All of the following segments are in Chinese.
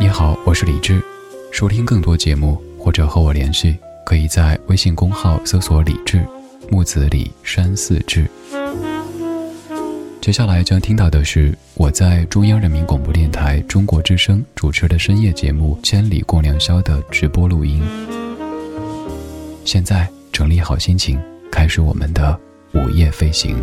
你好，我是李志。收听更多节目或者和我联系，可以在微信公号搜索“李志木子李山寺志”。接下来将听到的是我在中央人民广播电台中国之声主持的深夜节目《千里共良宵》的直播录音。现在整理好心情，开始我们的午夜飞行。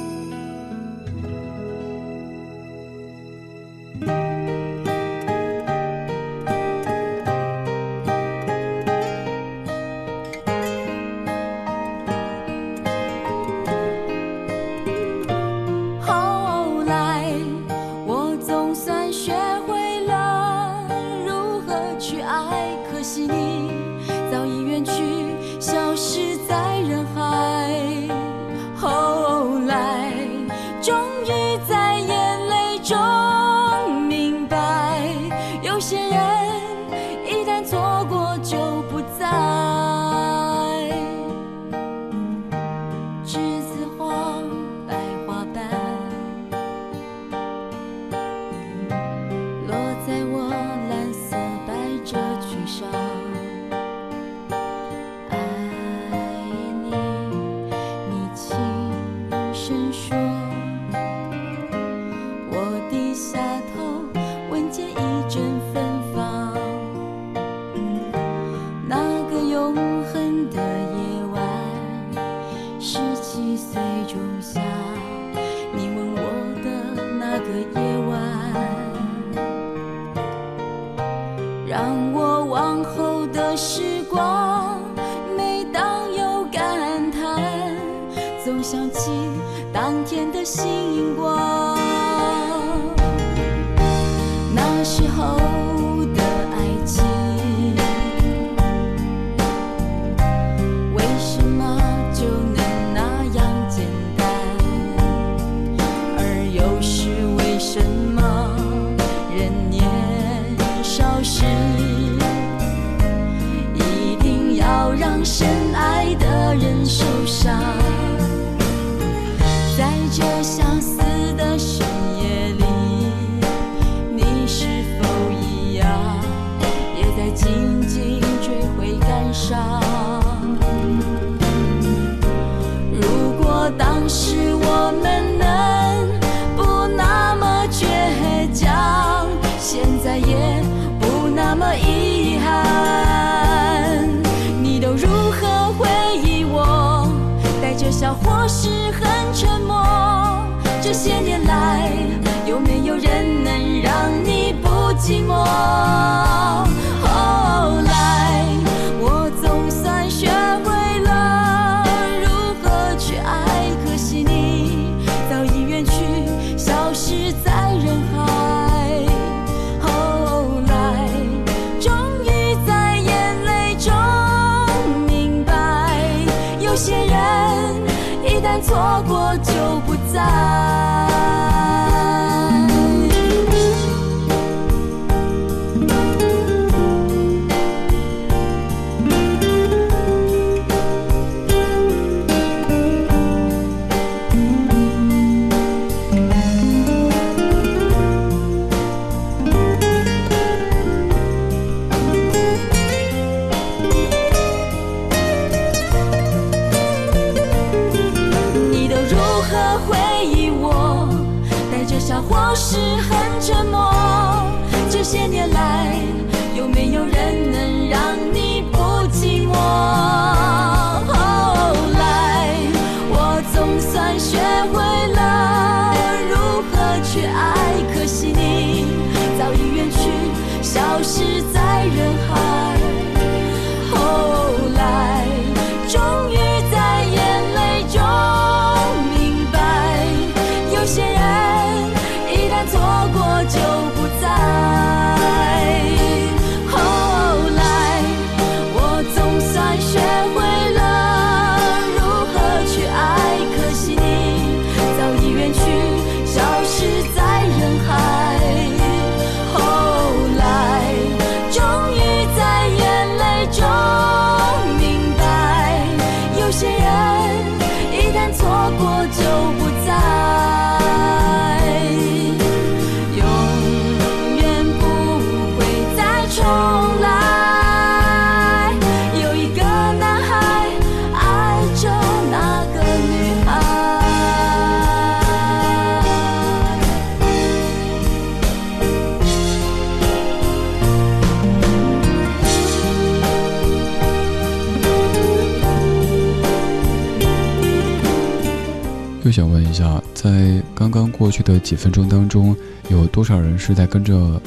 想问一下，在刚刚过去的几分钟当中，有多少人是在跟着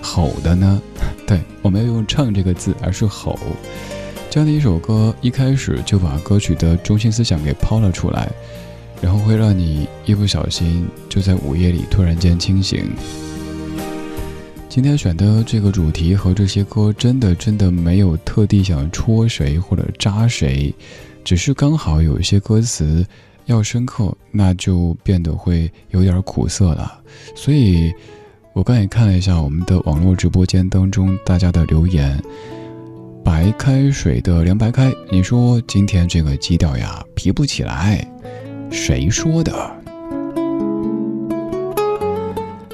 吼的呢？对，我没有用“唱”这个字，而是吼。这样的一首歌，一开始就把歌曲的中心思想给抛了出来，然后会让你一不小心就在午夜里突然间清醒。今天选的这个主题和这些歌，真的真的没有特地想戳谁或者扎谁，只是刚好有一些歌词。要深刻，那就变得会有点苦涩了。所以，我刚也看了一下我们的网络直播间当中大家的留言。白开水的凉白开，你说今天这个基调呀，提不起来，谁说的？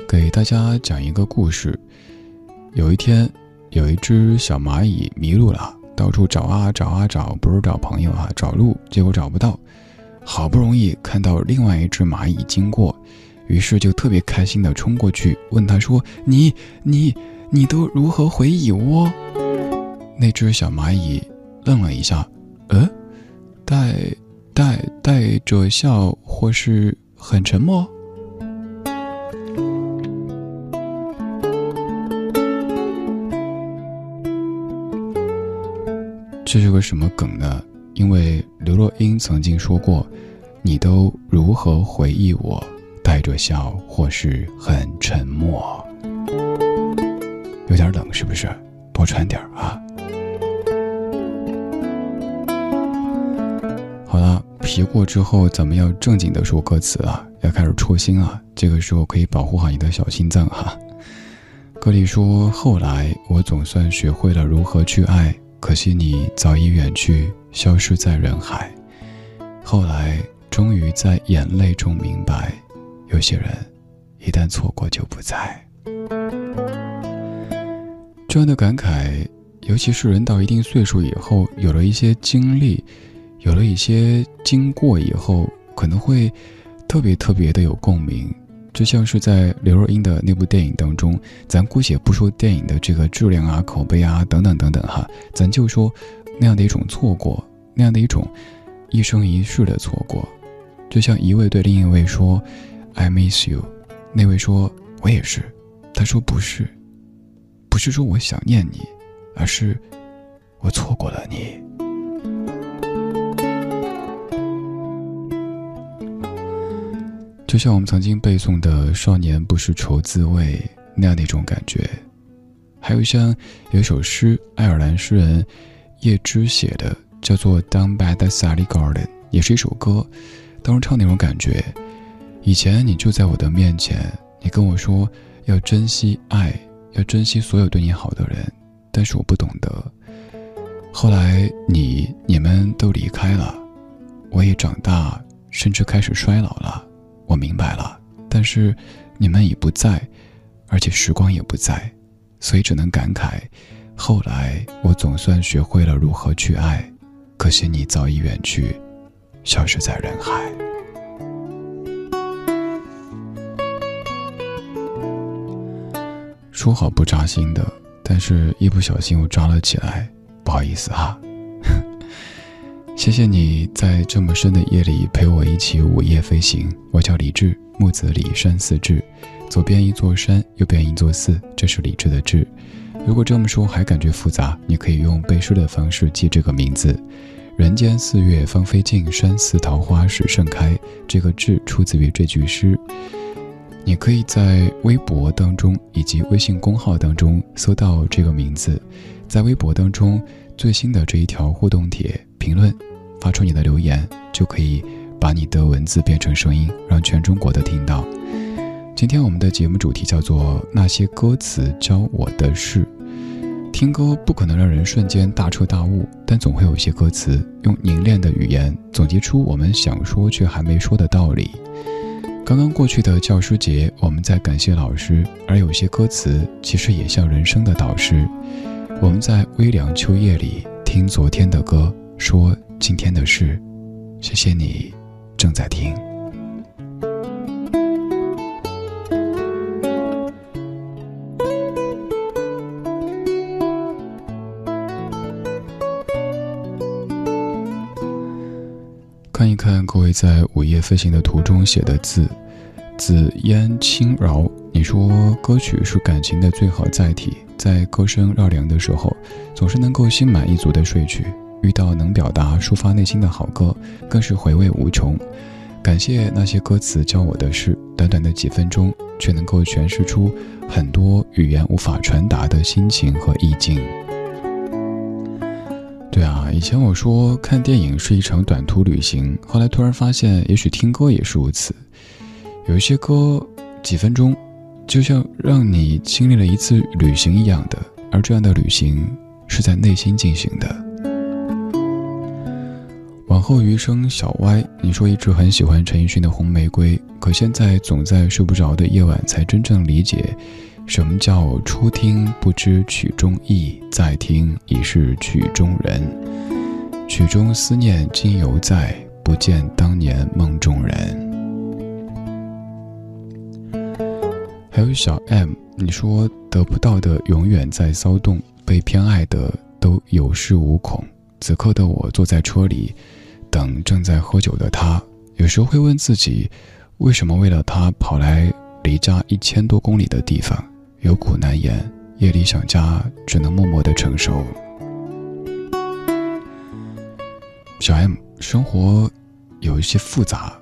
给大家讲一个故事。有一天，有一只小蚂蚁迷路了，到处找啊找啊找，不是找朋友啊，找路，结果找不到。好不容易看到另外一只蚂蚁经过，于是就特别开心的冲过去问他说：“你你你都如何回蚁窝？”那只小蚂蚁愣了一下，呃，带带带着笑或是很沉默。这是个什么梗呢？因为刘若英曾经说过：“你都如何回忆我？带着笑，或是很沉默。”有点冷，是不是？多穿点啊！好了，皮过之后，咱们要正经的说歌词了，要开始戳心了。这个时候可以保护好你的小心脏哈。歌里说：“后来我总算学会了如何去爱，可惜你早已远去。”消失在人海，后来终于在眼泪中明白，有些人一旦错过就不在。这样的感慨，尤其是人到一定岁数以后，有了一些经历，有了一些经过以后，可能会特别特别的有共鸣。就像是在刘若英的那部电影当中，咱姑且不说电影的这个质量啊、口碑啊等等等等哈，咱就说那样的一种错过。那样的一种一生一世的错过，就像一位对另一位说 “I miss you”，那位说“我也是”，他说不是，不是说我想念你，而是我错过了你。就像我们曾经背诵的“少年不识愁滋味”那样的一种感觉，还有像有一首诗，爱尔兰诗人叶芝写的。叫做《Down by the Sally Garden》，也是一首歌。当时唱那种感觉，以前你就在我的面前，你跟我说要珍惜爱，要珍惜所有对你好的人，但是我不懂得。后来你你们都离开了，我也长大，甚至开始衰老了。我明白了，但是你们已不在，而且时光也不在，所以只能感慨。后来我总算学会了如何去爱。可惜你早已远去，消失在人海。说好不扎心的，但是一不小心又扎了起来，不好意思哈。谢谢你在这么深的夜里陪我一起午夜飞行。我叫李志，木子李山寺志，左边一座山，右边一座寺，这是李志的志。如果这么说还感觉复杂，你可以用背诗的方式记这个名字：人间四月芳菲尽，山寺桃花始盛开。这个志出自于这句诗。你可以在微博当中以及微信公号当中搜到这个名字，在微博当中最新的这一条互动帖评论，发出你的留言，就可以把你的文字变成声音，让全中国都听到。今天我们的节目主题叫做那些歌词教我的事。听歌不可能让人瞬间大彻大悟，但总会有一些歌词用凝练的语言总结出我们想说却还没说的道理。刚刚过去的教师节，我们在感谢老师，而有些歌词其实也像人生的导师。我们在微凉秋夜里听昨天的歌，说今天的事。谢谢你，正在听。看一看各位在午夜飞行的途中写的字，紫烟轻饶。你说歌曲是感情的最好载体，在歌声绕梁的时候，总是能够心满意足的睡去。遇到能表达、抒发内心的好歌，更是回味无穷。感谢那些歌词教我的事，短短的几分钟，却能够诠释出很多语言无法传达的心情和意境。对啊，以前我说看电影是一场短途旅行，后来突然发现，也许听歌也是如此。有一些歌，几分钟，就像让你经历了一次旅行一样的，而这样的旅行是在内心进行的。往后余生，小歪，你说一直很喜欢陈奕迅的《红玫瑰》，可现在总在睡不着的夜晚才真正理解。什么叫初听不知曲中意，再听已是曲中人。曲中思念今犹在，不见当年梦中人。还有小 M，你说得不到的永远在骚动，被偏爱的都有恃无恐。此刻的我坐在车里，等正在喝酒的他，有时候会问自己，为什么为了他跑来离家一千多公里的地方？有苦难言，夜里想家，只能默默的承受。小 M，生活有一些复杂。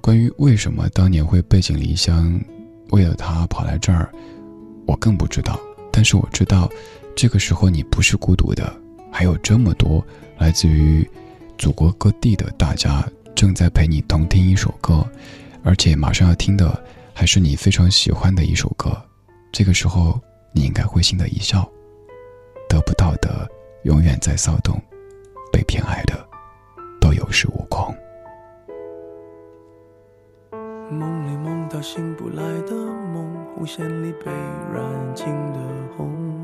关于为什么当年会背井离乡，为了他跑来这儿，我更不知道。但是我知道，这个时候你不是孤独的，还有这么多来自于祖国各地的大家正在陪你同听一首歌，而且马上要听的还是你非常喜欢的一首歌。这个时候，你应该会心的一笑。得不到的永远在骚动，被偏爱的都有恃无恐。梦里梦到醒不来的梦，红线里被染尽的红，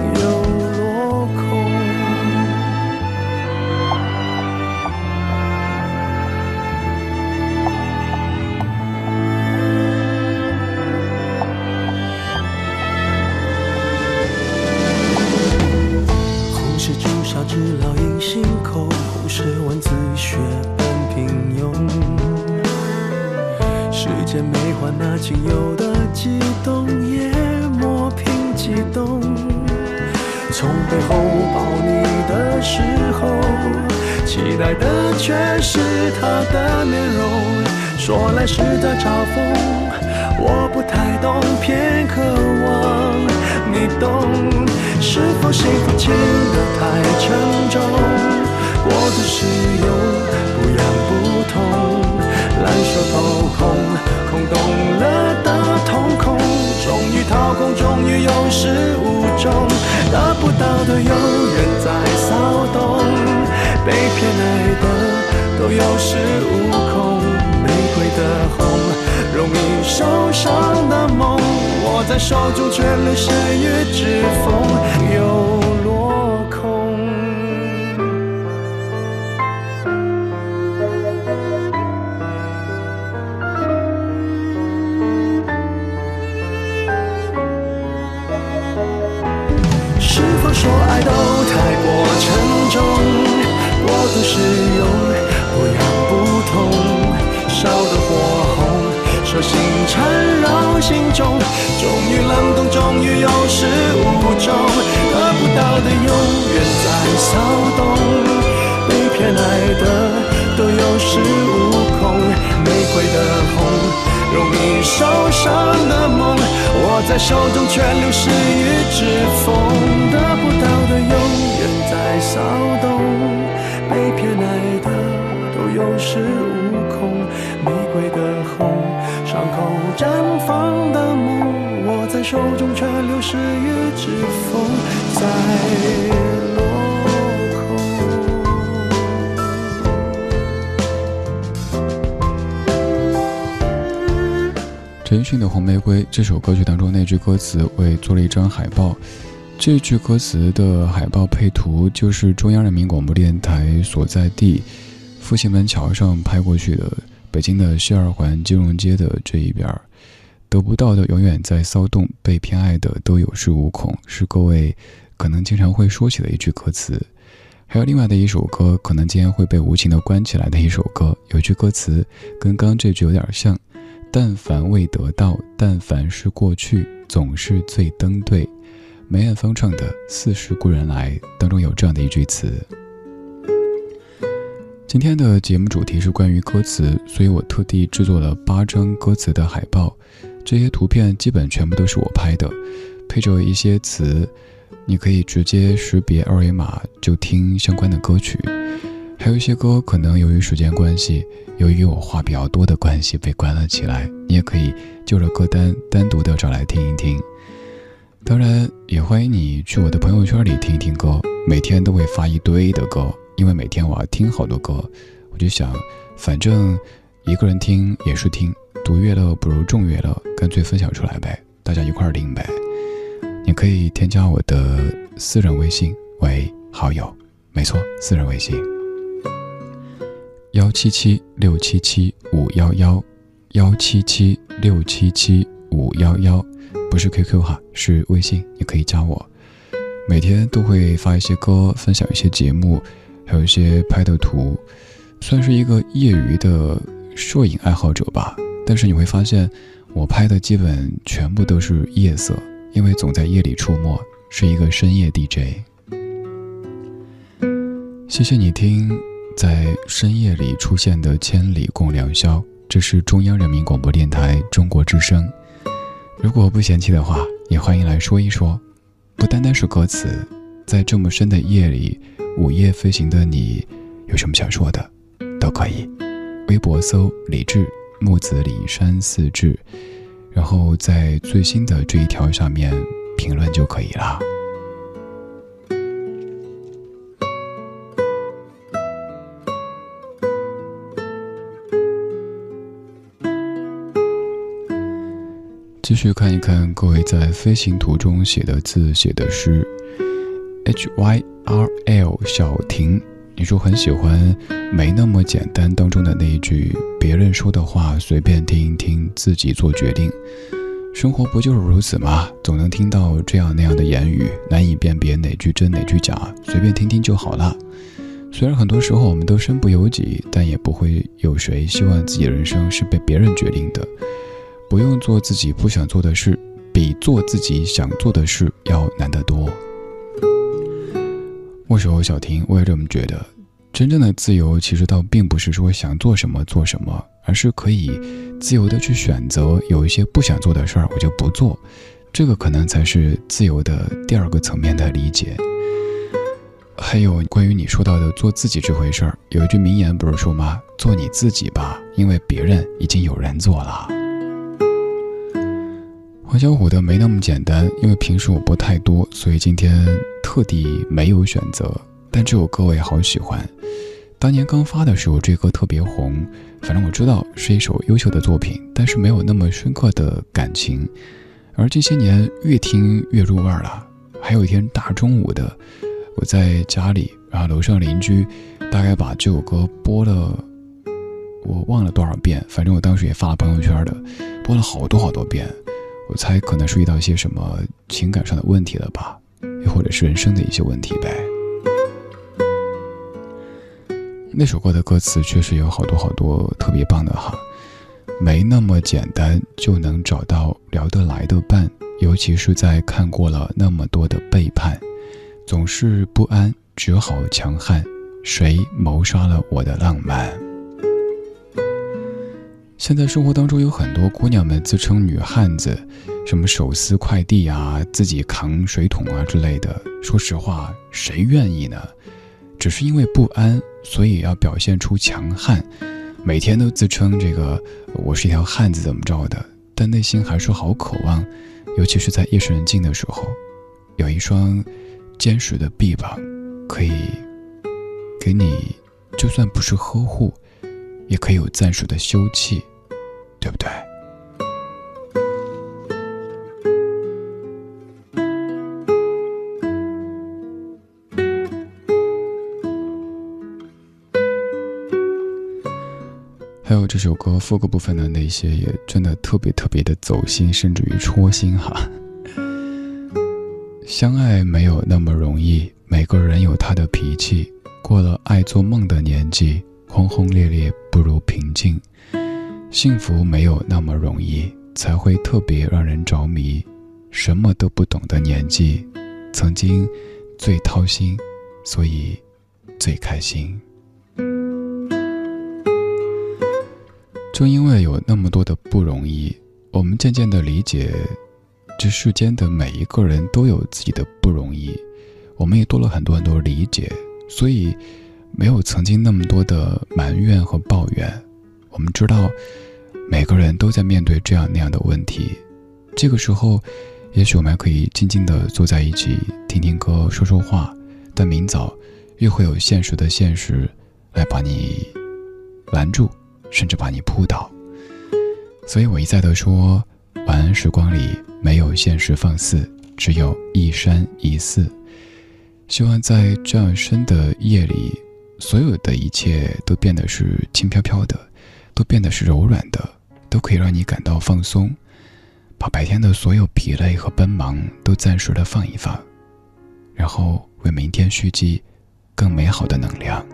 心口不是文字血般平庸，时间没换。那仅有的激动也磨平激动，从背后抱你的时候，期待的却是他的面容。说来是在嘲讽，我不太懂，偏渴望。动。是否幸福轻得太沉重，过度使用不痒不痛，烂熟透红，空洞了的瞳孔，终于掏空，终于有始无终，得不到的永远在骚动，被偏爱的都有恃无恐，的红，容易受伤的梦，握在手中却流失于指缝，又落空。是否说爱都太过沉重？过度使用，不痒，烧得火红，手心缠绕心中，终于冷冻，终于有始无终，得不到的永远在骚动，被偏爱的都有恃无恐，玫瑰的红。容易受伤的梦，握在手中却流失于指缝，得不到的永远在骚动，被偏爱的都有恃无，玫瑰的红，伤口绽放的梦，握在手中却流失于指缝，在落空。陈奕迅的《红玫瑰》这首歌曲当中那句歌词，我做了一张海报。这句歌词的海报配图就是中央人民广播电台所在地复兴门桥上拍过去的，北京的西二环金融街的这一边儿。得不到的永远在骚动，被偏爱的都有恃无恐，是各位可能经常会说起的一句歌词。还有另外的一首歌，可能今天会被无情的关起来的一首歌，有句歌词跟刚这句有点像。但凡未得到，但凡是过去，总是最登对。梅艳芳唱的《似是故人来》当中有这样的一句词。今天的节目主题是关于歌词，所以我特地制作了八张歌词的海报。这些图片基本全部都是我拍的，配着一些词，你可以直接识别二维码就听相关的歌曲。还有一些歌，可能由于时间关系，由于我话比较多的关系被关了起来。你也可以就着歌单单独的找来听一听。当然，也欢迎你去我的朋友圈里听一听歌，每天都会发一堆的歌，因为每天我要听好多歌，我就想，反正一个人听也是听，独乐乐不如众乐乐，干脆分享出来呗，大家一块儿听呗。你可以添加我的私人微信为好友，没错，私人微信。幺七七六七七五幺幺，幺七七六七七五幺幺，不是 QQ 哈，是微信，你可以加我。每天都会发一些歌，分享一些节目，还有一些拍的图，算是一个业余的摄影爱好者吧。但是你会发现，我拍的基本全部都是夜色，因为总在夜里出没，是一个深夜 DJ。谢谢你听。在深夜里出现的《千里共良宵》，这是中央人民广播电台中国之声。如果不嫌弃的话，也欢迎来说一说。不单单是歌词，在这么深的夜里，午夜飞行的你，有什么想说的，都可以。微博搜“李志木子李山四志”，然后在最新的这一条上面评论就可以了。继续看一看各位在飞行途中写的字、写的诗。H Y R L 小婷，你说很喜欢《没那么简单》当中的那一句：“别人说的话随便听一听，自己做决定。”生活不就是如此吗？总能听到这样那样的言语，难以辨别哪句真哪句假，随便听听就好了。虽然很多时候我们都身不由己，但也不会有谁希望自己的人生是被别人决定的。不用做自己不想做的事，比做自己想做的事要难得多。握手，小婷，我也这么觉得。真正的自由，其实倒并不是说想做什么做什么，而是可以自由的去选择。有一些不想做的事儿，我就不做。这个可能才是自由的第二个层面的理解。还有关于你说到的做自己这回事儿，有一句名言不是说吗？做你自己吧，因为别人已经有人做了。黄小琥的没那么简单，因为平时我播太多，所以今天特地没有选择。但这首歌我也好喜欢，当年刚发的时候这歌特别红。反正我知道是一首优秀的作品，但是没有那么深刻的感情。而这些年越听越入味了。还有一天大中午的，我在家里，然后楼上邻居大概把这首歌播了，我忘了多少遍，反正我当时也发了朋友圈的，播了好多好多遍。我猜可能是遇到一些什么情感上的问题了吧，又或者是人生的一些问题呗。那首歌的歌词确实有好多好多特别棒的哈，没那么简单就能找到聊得来的伴，尤其是在看过了那么多的背叛，总是不安，只好强悍。谁谋杀了我的浪漫？现在生活当中有很多姑娘们自称女汉子，什么手撕快递啊，自己扛水桶啊之类的。说实话，谁愿意呢？只是因为不安，所以要表现出强悍，每天都自称这个我是一条汉子怎么着的，但内心还是好渴望，尤其是在夜深人静的时候，有一双坚实的臂膀，可以给你，就算不是呵护，也可以有暂时的休憩，对不对？还有这首歌副歌部分的那些，也真的特别特别的走心，甚至于戳心哈。相爱没有那么容易，每个人有他的脾气。过了爱做梦的年纪，轰轰烈烈不如平静。幸福没有那么容易，才会特别让人着迷。什么都不懂的年纪，曾经最掏心，所以最开心。正因为有那么多的不容易，我们渐渐的理解，这世间的每一个人都有自己的不容易，我们也多了很多很多理解，所以没有曾经那么多的埋怨和抱怨。我们知道，每个人都在面对这样那样的问题，这个时候，也许我们还可以静静的坐在一起，听听歌，说说话。但明早，又会有现实的现实，来把你拦住。甚至把你扑倒，所以我一再的说，晚安时光里没有现实放肆，只有一山一寺。希望在这样深的夜里，所有的一切都变得是轻飘飘的，都变得是柔软的，都可以让你感到放松，把白天的所有疲累和奔忙都暂时的放一放，然后为明天蓄积更美好的能量。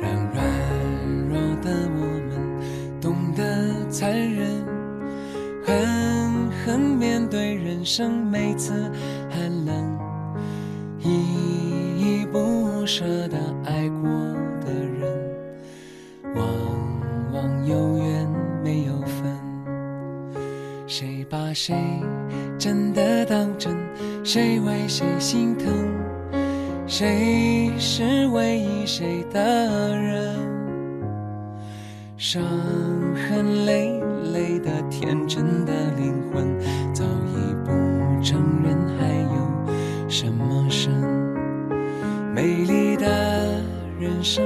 让软弱的我们懂得残忍，狠狠面对人生每次寒冷，依依不舍的爱过把谁真的当真？谁为谁心疼？谁是唯一谁的人？伤痕累累的天真的灵魂，早已不。承认还有什么深？美丽的人生，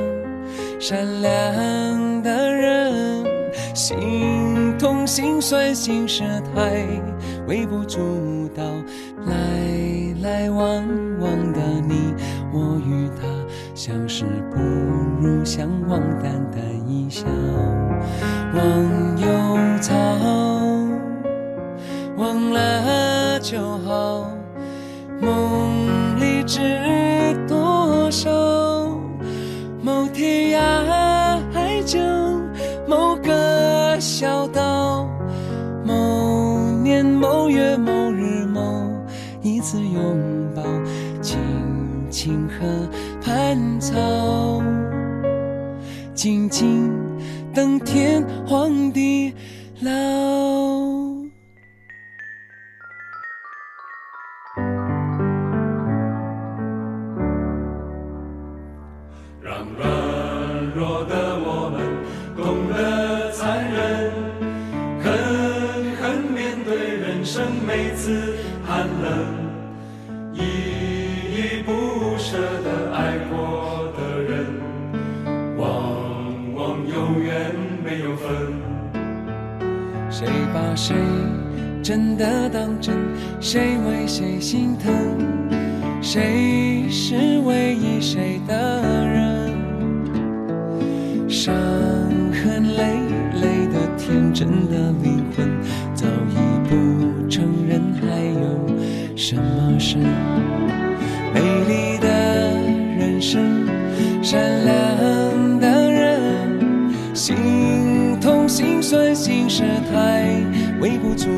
善良的人，心心酸心事太微不足道。来来往往的你我与他，相识不如相忘，淡淡一笑，忘静静等天荒地老。真的当真？谁为谁心疼？谁是唯一谁的人？伤痕累累的天真的灵魂，早已不承认还有什么是？美丽的人生，善良的人，心痛心酸心事太微不足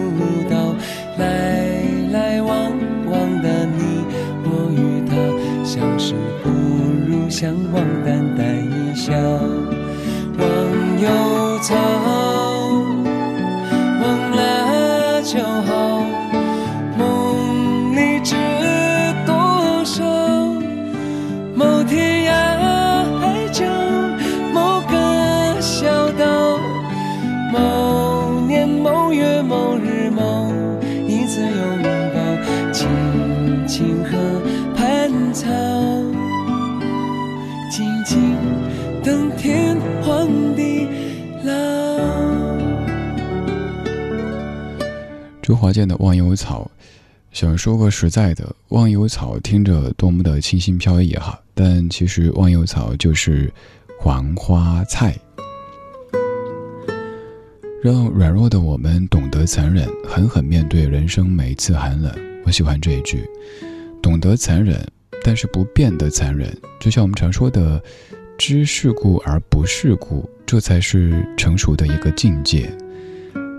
道，来来往往的你我与他，相识不如相忘，周华健的《忘忧草》，想说个实在的，忘忧草听着多么的清新飘逸哈，但其实忘忧草就是黄花菜。让软弱的我们懂得残忍，狠狠面对人生每一次寒冷。我喜欢这一句，懂得残忍，但是不变得残忍。就像我们常说的，知世故而不世故，这才是成熟的一个境界。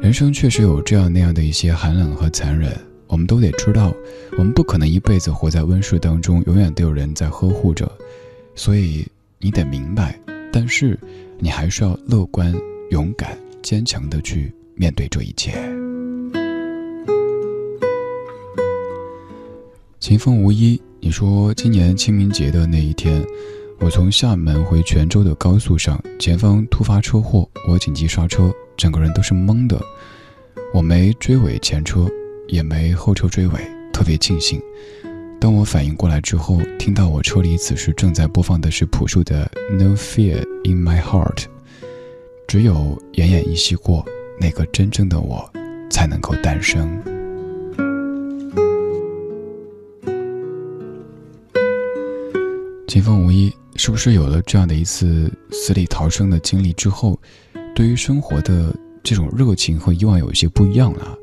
人生确实有这样那样的一些寒冷和残忍，我们都得知道，我们不可能一辈子活在温室当中，永远都有人在呵护着，所以你得明白，但是你还是要乐观、勇敢、坚强的去面对这一切。秦风无一，你说今年清明节的那一天，我从厦门回泉州的高速上，前方突发车祸，我紧急刹车，整个人都是懵的。我没追尾前车，也没后车追尾，特别庆幸。当我反应过来之后，听到我车里此时正在播放的是朴树的《No Fear in My Heart》，只有奄奄一息过，那个真正的我，才能够诞生。秦风无一，是不是有了这样的一次死里逃生的经历之后，对于生活的这种热情和以往有一些不一样了？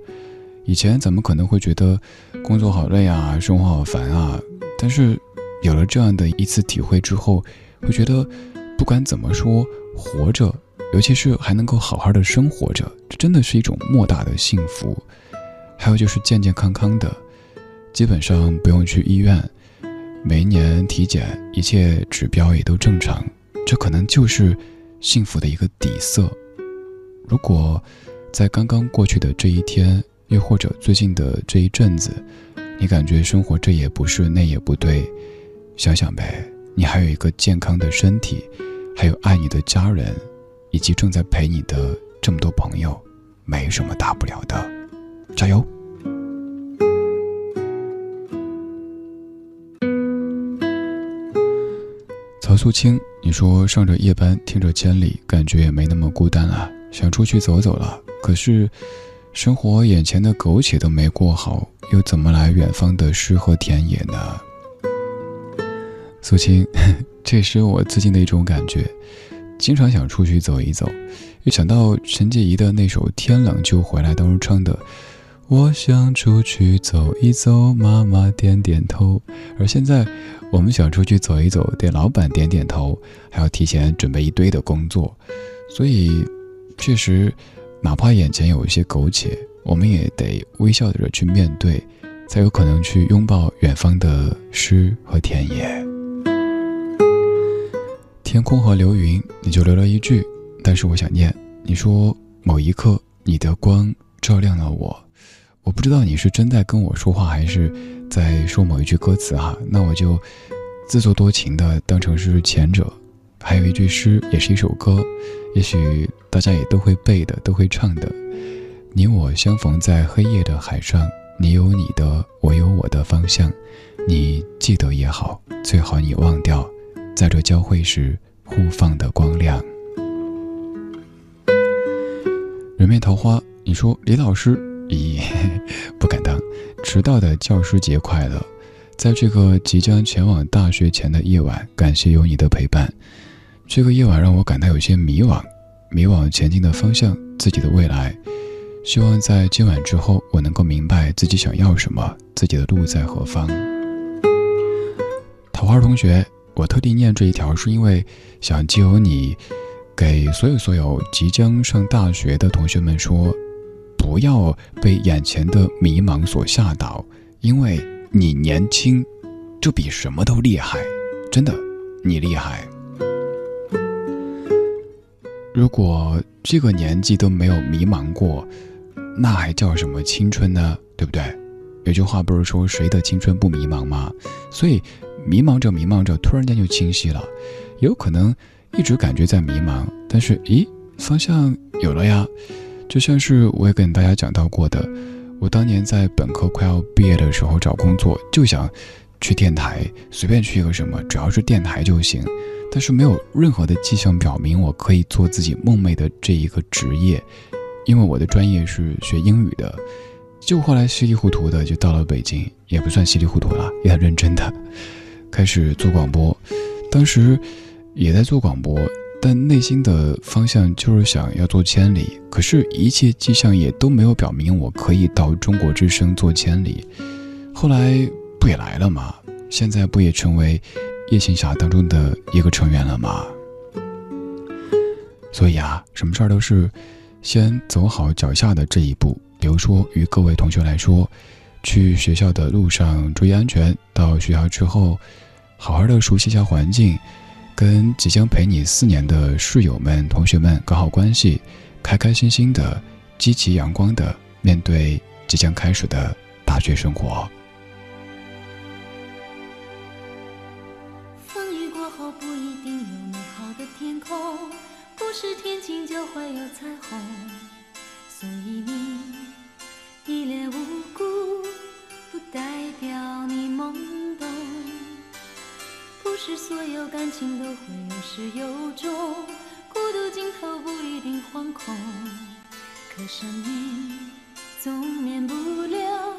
以前咱们可能会觉得工作好累啊，生活好烦啊，但是有了这样的一次体会之后，会觉得不管怎么说，活着，尤其是还能够好好的生活着，这真的是一种莫大的幸福。还有就是健健康康的，基本上不用去医院。每一年体检，一切指标也都正常，这可能就是幸福的一个底色。如果在刚刚过去的这一天，又或者最近的这一阵子，你感觉生活这也不是那也不对，想想呗，你还有一个健康的身体，还有爱你的家人，以及正在陪你的这么多朋友，没什么大不了的，加油！曹素清，你说上着夜班，听着千里，感觉也没那么孤单啊，想出去走走了。可是，生活眼前的苟且都没过好，又怎么来远方的诗和田野呢？素清，这是我最近的一种感觉，经常想出去走一走，又想到陈洁仪的那首《天冷就回来》当中唱的。我想出去走一走，妈妈点点头。而现在，我们想出去走一走，得老板点点头，还要提前准备一堆的工作。所以，确实，哪怕眼前有一些苟且，我们也得微笑着去面对，才有可能去拥抱远方的诗和田野。天空和流云，你就留了一句，但是我想念。你说某一刻，你的光照亮了我。我不知道你是真在跟我说话，还是在说某一句歌词哈。那我就自作多情的当成是前者。还有一句诗，也是一首歌，也许大家也都会背的，都会唱的。你我相逢在黑夜的海上，你有你的，我有我的方向。你记得也好，最好你忘掉，在这交汇时互放的光亮。人面桃花，你说李老师，咦，不敢当。迟到的教师节快乐，在这个即将前往大学前的夜晚，感谢有你的陪伴。这个夜晚让我感到有些迷惘，迷惘前进的方向，自己的未来。希望在今晚之后，我能够明白自己想要什么，自己的路在何方。桃花同学，我特地念这一条，是因为想借由你。给所有所有即将上大学的同学们说，不要被眼前的迷茫所吓倒，因为你年轻，这比什么都厉害，真的，你厉害。如果这个年纪都没有迷茫过，那还叫什么青春呢？对不对？有句话不是说谁的青春不迷茫吗？所以，迷茫着迷茫着，突然间就清晰了，有可能。一直感觉在迷茫，但是咦，方向有了呀！就像是我也跟大家讲到过的，我当年在本科快要毕业的时候找工作，就想去电台，随便去一个什么，只要是电台就行。但是没有任何的迹象表明我可以做自己梦寐的这一个职业，因为我的专业是学英语的。就后来稀里糊涂的就到了北京，也不算稀里糊涂了，也很认真的开始做广播。当时。也在做广播，但内心的方向就是想要做千里。可是，一切迹象也都没有表明我可以到中国之声做千里。后来不也来了吗？现在不也成为夜行侠当中的一个成员了吗？所以啊，什么事儿都是先走好脚下的这一步。比如说，与各位同学来说，去学校的路上注意安全，到学校之后，好好的熟悉一下环境。跟即将陪你四年的室友们、同学们搞好关系，开开心心的、积极阳光的面对即将开始的大学生活。风雨过后不一定有美好的天空，不是天晴就会有彩虹，所以你一脸无辜，不代表你懵懂。不是所有感情都会有始有终，孤独尽头不一定惶恐，可生命总免不了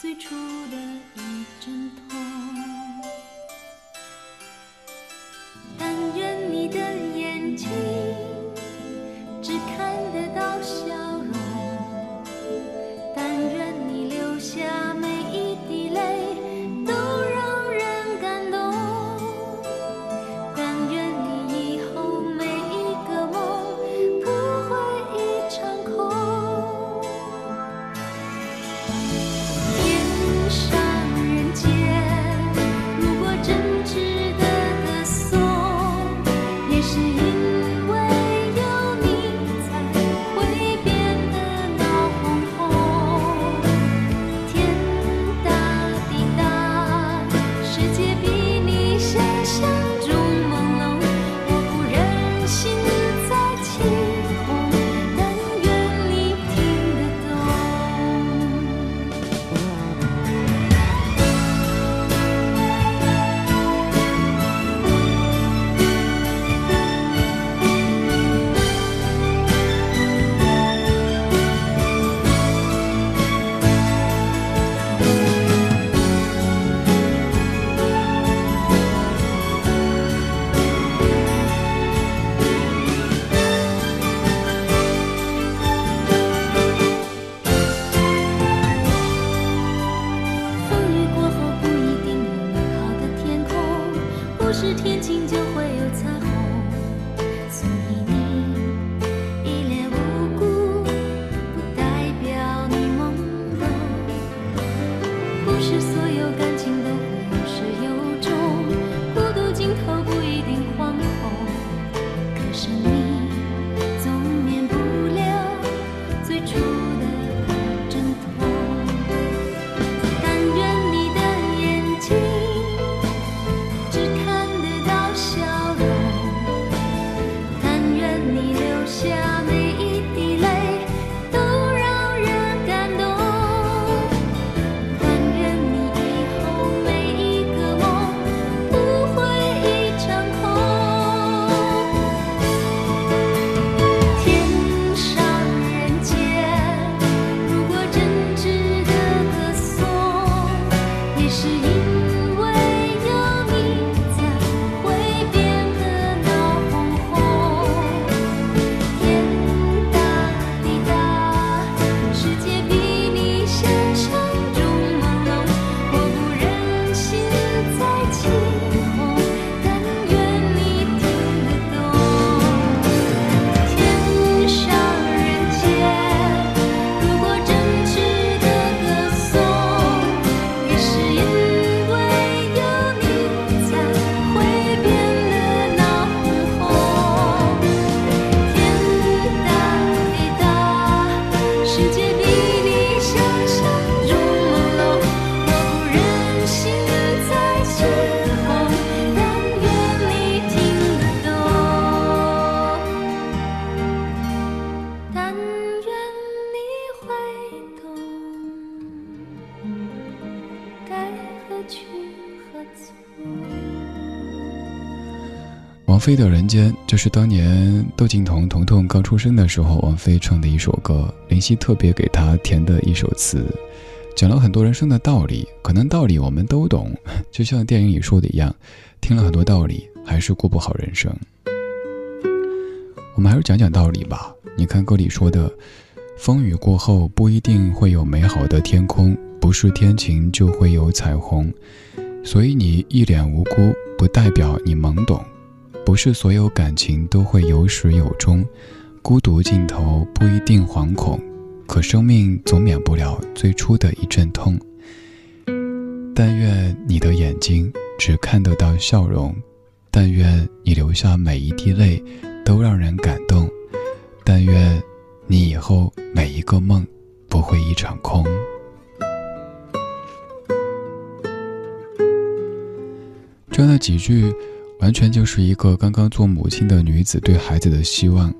最初的一阵痛。但愿你的眼睛只看得到笑菲的《人间》就是当年窦靖童童童刚出生的时候，王菲唱的一首歌，林夕特别给他填的一首词，讲了很多人生的道理。可能道理我们都懂，就像电影里说的一样，听了很多道理，还是过不好人生。我们还是讲讲道理吧。你看歌里说的，风雨过后不一定会有美好的天空，不是天晴就会有彩虹，所以你一脸无辜，不代表你懵懂。不是所有感情都会有始有终，孤独尽头不一定惶恐，可生命总免不了最初的一阵痛。但愿你的眼睛只看得到笑容，但愿你流下每一滴泪都让人感动，但愿你以后每一个梦不会一场空。就那几句。完全就是一个刚刚做母亲的女子对孩子的希望，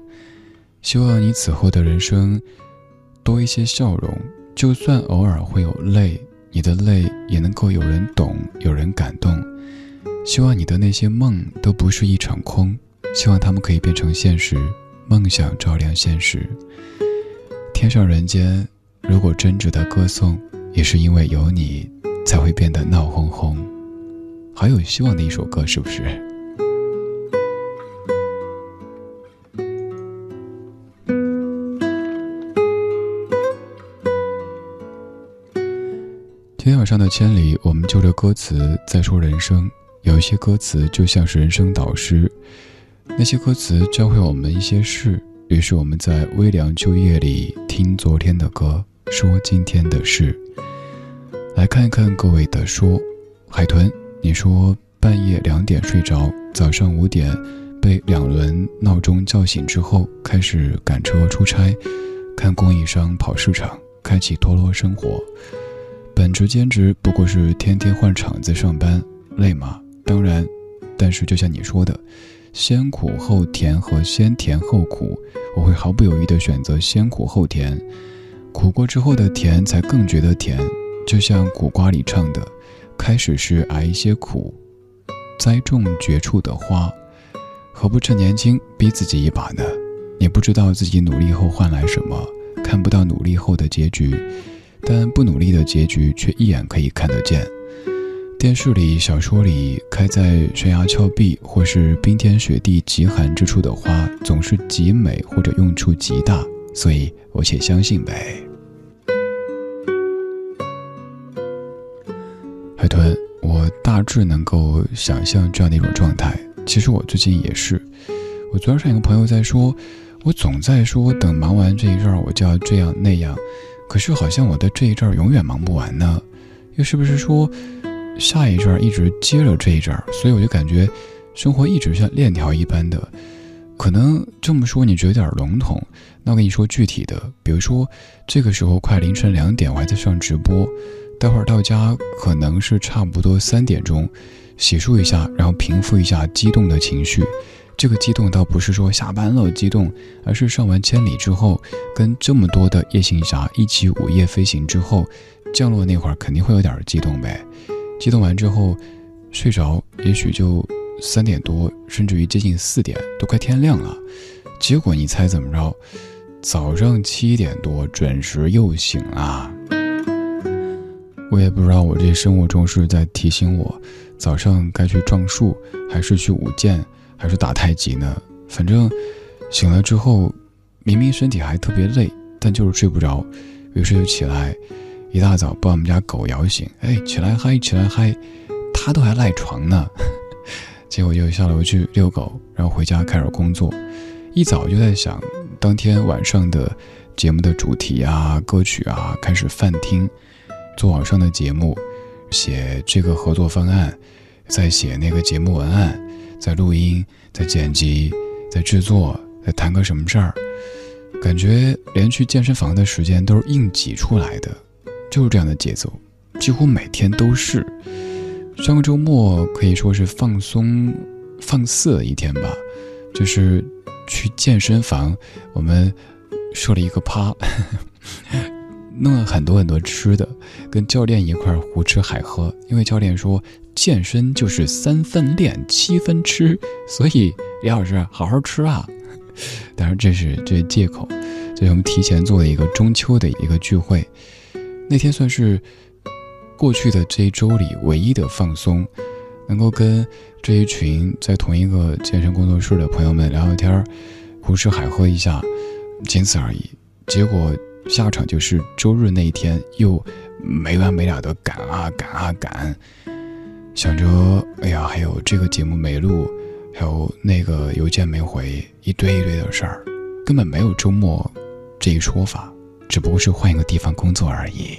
希望你此后的人生多一些笑容，就算偶尔会有泪，你的泪也能够有人懂，有人感动。希望你的那些梦都不是一场空，希望他们可以变成现实，梦想照亮现实。天上人间，如果真值得歌颂，也是因为有你，才会变得闹哄哄。好有希望的一首歌，是不是？天晚上的千里，我们就着歌词在说人生。有一些歌词就像是人生导师，那些歌词教会我们一些事。于是我们在微凉秋夜里听昨天的歌，说今天的事。来看一看各位的说，海豚，你说半夜两点睡着，早上五点被两轮闹钟叫醒之后，开始赶车出差，看供应商跑市场，开启陀螺生活。本职兼职不过是天天换场子上班，累吗？当然，但是就像你说的，先苦后甜和先甜后苦，我会毫不犹豫地选择先苦后甜。苦过之后的甜才更觉得甜，就像苦瓜里唱的：“开始时挨一些苦，栽种绝处的花，何不趁年轻逼自己一把呢？你不知道自己努力后换来什么，看不到努力后的结局。”但不努力的结局却一眼可以看得见。电视里、小说里，开在悬崖峭壁或是冰天雪地极寒之处的花，总是极美或者用处极大，所以我且相信呗。海豚，我大致能够想象这样的一种状态。其实我最近也是，我昨天上一个朋友在说，我总在说等忙完这一阵儿，我就要这样那样。可是好像我的这一阵儿永远忙不完呢，又是不是说下一阵儿一直接着这一阵儿？所以我就感觉生活一直像链条一般的。可能这么说你觉得有点笼统，那我跟你说具体的，比如说这个时候快凌晨两点，我还在上直播，待会儿到家可能是差不多三点钟，洗漱一下，然后平复一下激动的情绪。这个激动倒不是说下班了激动，而是上完千里之后，跟这么多的夜行侠一起午夜飞行之后，降落那会儿肯定会有点激动呗。激动完之后，睡着也许就三点多，甚至于接近四点，都快天亮了。结果你猜怎么着？早上七点多准时又醒了。我也不知道我这生物钟是在提醒我，早上该去撞树，还是去舞剑。还是打太极呢？反正醒了之后，明明身体还特别累，但就是睡不着，于是就起来，一大早把我们家狗摇醒，哎，起来嗨，起来嗨，它都还赖床呢。结果就下楼去遛狗，然后回家开始工作。一早就在想当天晚上的节目的主题啊、歌曲啊，开始泛听，做网上的节目，写这个合作方案，再写那个节目文案。在录音，在剪辑，在制作，在谈个什么事儿，感觉连去健身房的时间都是硬挤出来的，就是这样的节奏，几乎每天都是。上个周末可以说是放松、放肆的一天吧，就是去健身房，我们设了一个趴，弄了很多很多吃的，跟教练一块儿胡吃海喝。因为教练说健身就是三分练七分吃，所以李老师好好吃啊。当然这是这是借口。所以我们提前做了一个中秋的一个聚会，那天算是过去的这一周里唯一的放松，能够跟这一群在同一个健身工作室的朋友们聊聊天儿胡吃海喝一下，仅此而已。结果下场就是周日那一天又没完没了的赶啊赶啊赶，想着哎呀还有这个节目没录，还有那个邮件没回，一堆一堆的事儿，根本没有周末这一说法，只不过是换一个地方工作而已。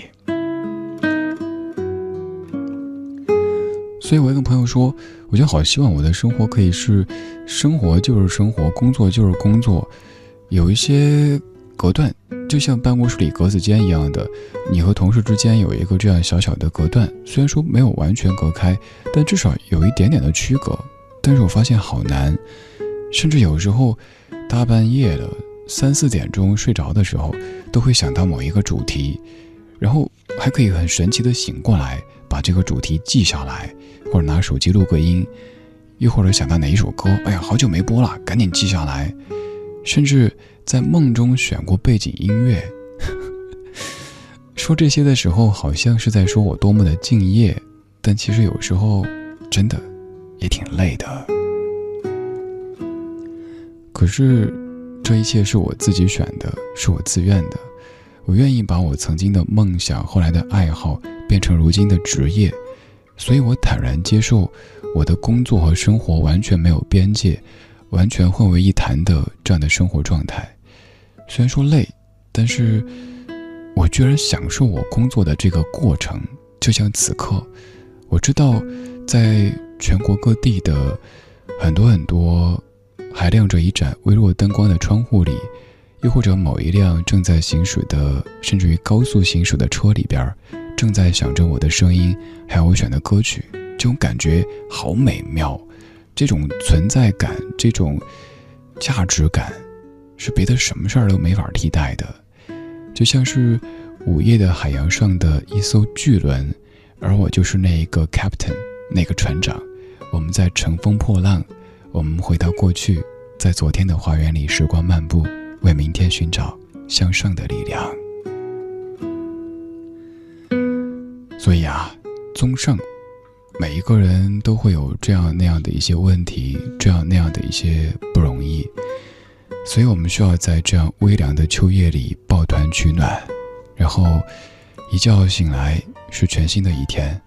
所以我跟朋友说，我就好希望我的生活可以是生活就是生活，工作就是工作，有一些。隔断就像办公室里格子间一样的，你和同事之间有一个这样小小的隔断，虽然说没有完全隔开，但至少有一点点的区隔。但是我发现好难，甚至有时候大半夜的三四点钟睡着的时候，都会想到某一个主题，然后还可以很神奇的醒过来，把这个主题记下来，或者拿手机录个音，又或者想到哪一首歌，哎呀，好久没播了，赶紧记下来，甚至。在梦中选过背景音乐，说这些的时候，好像是在说我多么的敬业，但其实有时候真的也挺累的。可是这一切是我自己选的，是我自愿的，我愿意把我曾经的梦想、后来的爱好变成如今的职业，所以我坦然接受我的工作和生活完全没有边界。完全混为一谈的这样的生活状态，虽然说累，但是我居然享受我工作的这个过程。就像此刻，我知道，在全国各地的很多很多还亮着一盏微弱灯光的窗户里，又或者某一辆正在行驶的，甚至于高速行驶的车里边，正在响着我的声音，还有我选的歌曲，这种感觉好美妙。这种存在感，这种价值感，是别的什么事儿都没法替代的。就像是午夜的海洋上的一艘巨轮，而我就是那一个 captain，那个船长。我们在乘风破浪，我们回到过去，在昨天的花园里时光漫步，为明天寻找向上的力量。所以啊，综上。每一个人都会有这样那样的一些问题，这样那样的一些不容易，所以我们需要在这样微凉的秋夜里抱团取暖，然后一觉醒来是全新的一天。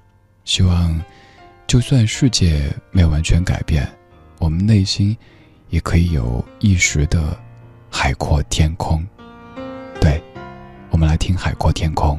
希望，就算世界没有完全改变，我们内心也可以有一时的海阔天空。对，我们来听《海阔天空》。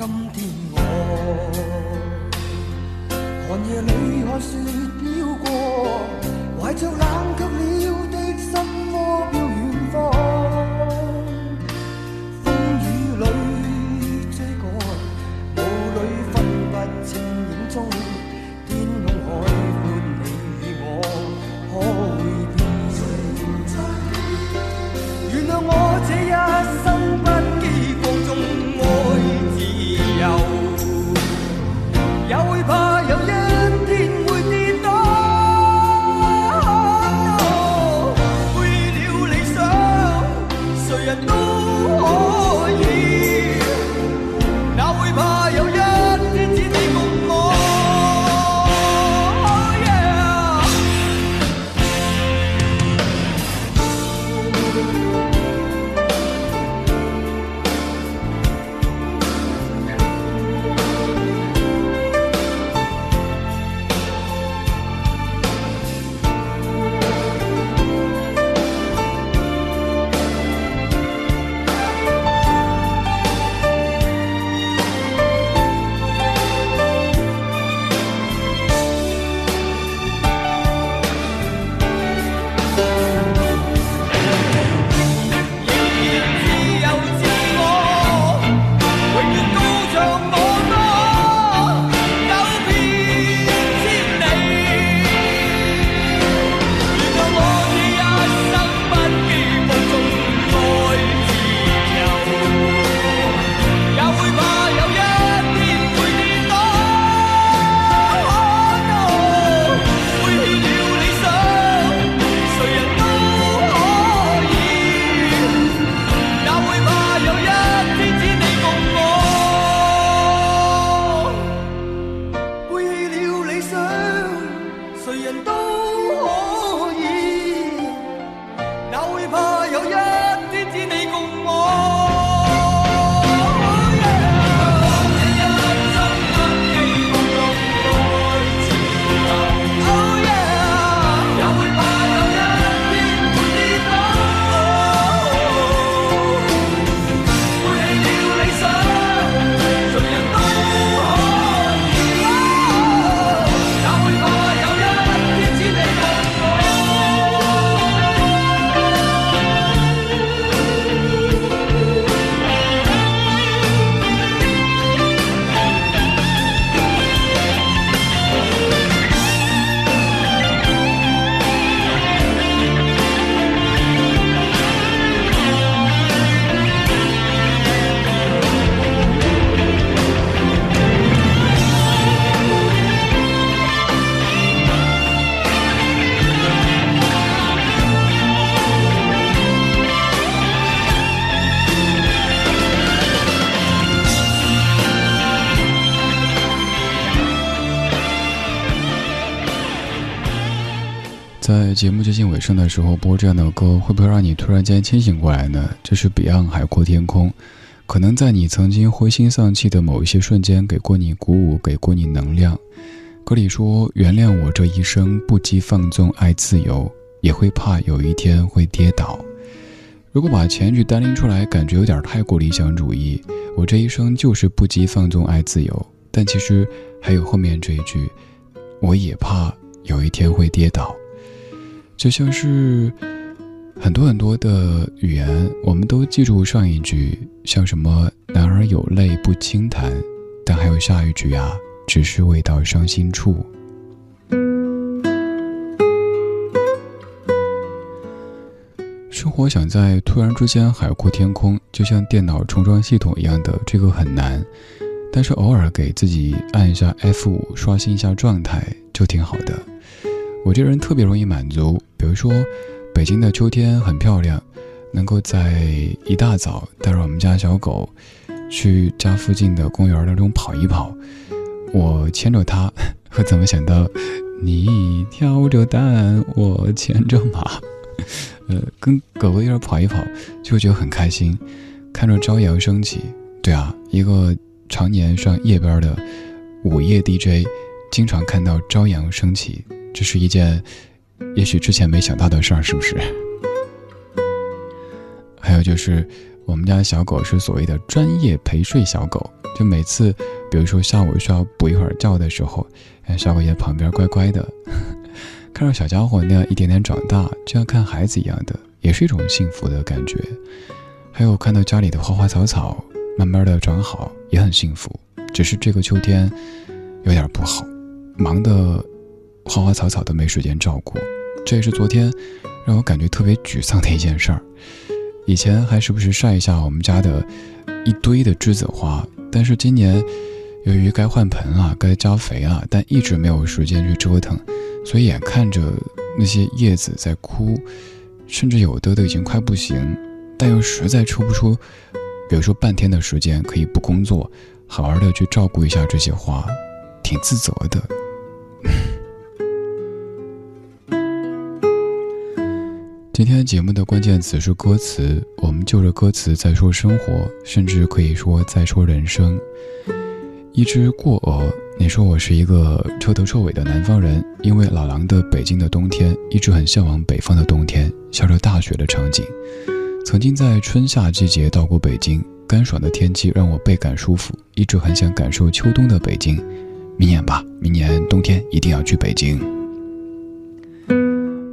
今天我寒夜里看雪飘过，怀着冷却了节目接近尾声的时候播这样的歌，会不会让你突然间清醒过来呢？这是 Beyond《海阔天空》，可能在你曾经灰心丧气的某一些瞬间，给过你鼓舞，给过你能量。歌里说：“原谅我这一生不羁放纵爱自由，也会怕有一天会跌倒。”如果把前一句单拎出来，感觉有点太过理想主义。我这一生就是不羁放纵爱自由，但其实还有后面这一句：“我也怕有一天会跌倒。”就像是很多很多的语言，我们都记住上一句，像什么“男儿有泪不轻弹”，但还有下一句啊，“只是未到伤心处”。生活想在突然之间海阔天空，就像电脑重装系统一样的，这个很难。但是偶尔给自己按一下 F 五，刷新一下状态，就挺好的。我这人特别容易满足，比如说，北京的秋天很漂亮，能够在一大早带着我们家小狗，去家附近的公园当中跑一跑，我牵着它，我怎么想到，你挑着担，我牵着马，呃，跟狗狗一块跑一跑，就觉得很开心，看着朝阳升起，对啊，一个常年上夜班的午夜 DJ，经常看到朝阳升起。这是一件，也许之前没想到的事儿，是不是？还有就是，我们家小狗是所谓的专业陪睡小狗，就每次，比如说下午需要补一会儿觉的时候，小狗也在旁边乖乖的，看着小家伙那样一点点长大，就像看孩子一样的，也是一种幸福的感觉。还有看到家里的花花草草慢慢的长好，也很幸福。只是这个秋天有点不好，忙的。花花草草都没时间照顾，这也是昨天让我感觉特别沮丧的一件事儿。以前还时不时晒一下我们家的一堆的栀子花，但是今年由于该换盆了、该加肥了，但一直没有时间去折腾，所以眼看着那些叶子在枯，甚至有的都已经快不行，但又实在抽不出，比如说半天的时间可以不工作，好好的去照顾一下这些花，挺自责的。今天节目的关键词是歌词，我们就着歌词在说生活，甚至可以说在说人生。一只过鹅，你说我是一个彻头彻尾的南方人，因为老狼的北京的冬天，一直很向往北方的冬天，下着大雪的场景。曾经在春夏季节到过北京，干爽的天气让我倍感舒服，一直很想感受秋冬的北京。明年吧，明年冬天一定要去北京。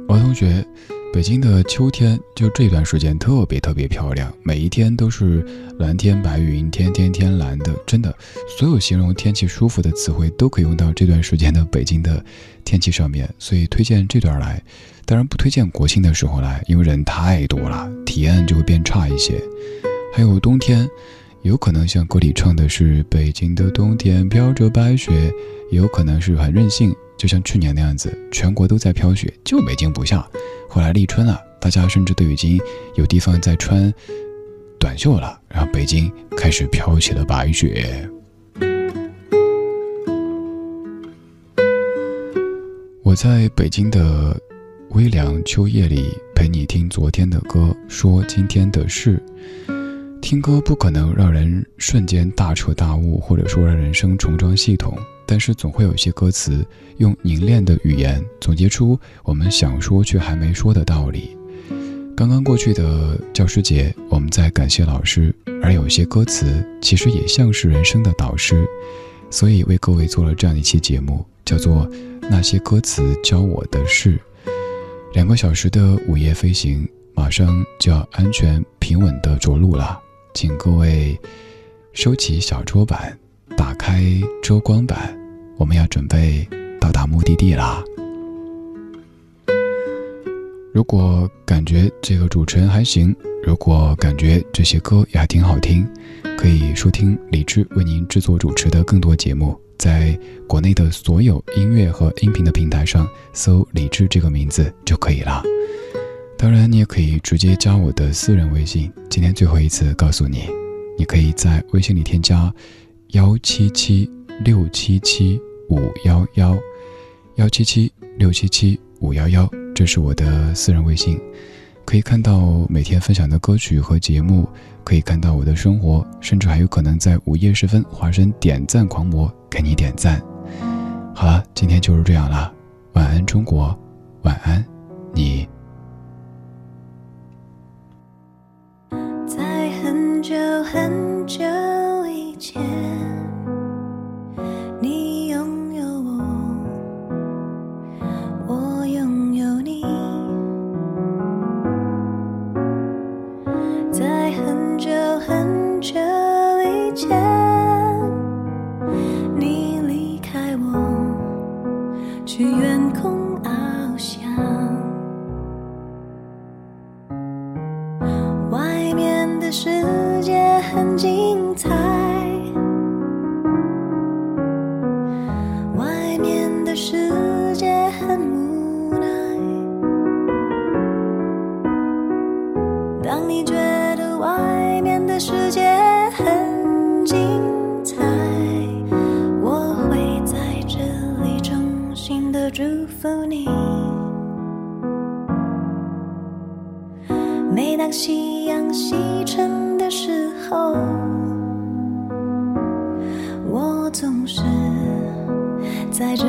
王同学。北京的秋天就这段时间特别特别漂亮，每一天都是蓝天白云，天天天蓝的，真的，所有形容天气舒服的词汇都可以用到这段时间的北京的天气上面，所以推荐这段来。当然不推荐国庆的时候来，因为人太多了，体验就会变差一些。还有冬天，有可能像歌里唱的是北京的冬天飘着白雪，也有可能是很任性。就像去年那样子，全国都在飘雪，就北京不下。后来立春了，大家甚至都已经有地方在穿短袖了，然后北京开始飘起了白雪。我在北京的微凉秋夜里陪你听昨天的歌，说今天的事。听歌不可能让人瞬间大彻大悟，或者说让人生重装系统。但是总会有一些歌词，用凝练的语言总结出我们想说却还没说的道理。刚刚过去的教师节，我们在感谢老师，而有些歌词其实也像是人生的导师，所以为各位做了这样一期节目，叫做《那些歌词教我的事》。两个小时的午夜飞行，马上就要安全平稳的着陆了，请各位收起小桌板，打开遮光板。我们要准备到达目的地啦！如果感觉这个主持人还行，如果感觉这些歌也还挺好听，可以收听李志为您制作主持的更多节目。在国内的所有音乐和音频的平台上搜“李志”这个名字就可以了。当然，你也可以直接加我的私人微信。今天最后一次告诉你，你可以在微信里添加幺七七六七七。五幺幺幺七七六七七五幺幺。这是我的私人微信，可以看到每天分享的歌曲和节目，可以看到我的生活，甚至还有可能在午夜时分化身点赞狂魔给你点赞。好了，今天就是这样了，晚安中国，晚安你。在很久很久以前。这一切你离开我去远空翱翔。外面的世界很静西沉的时候，我总是在这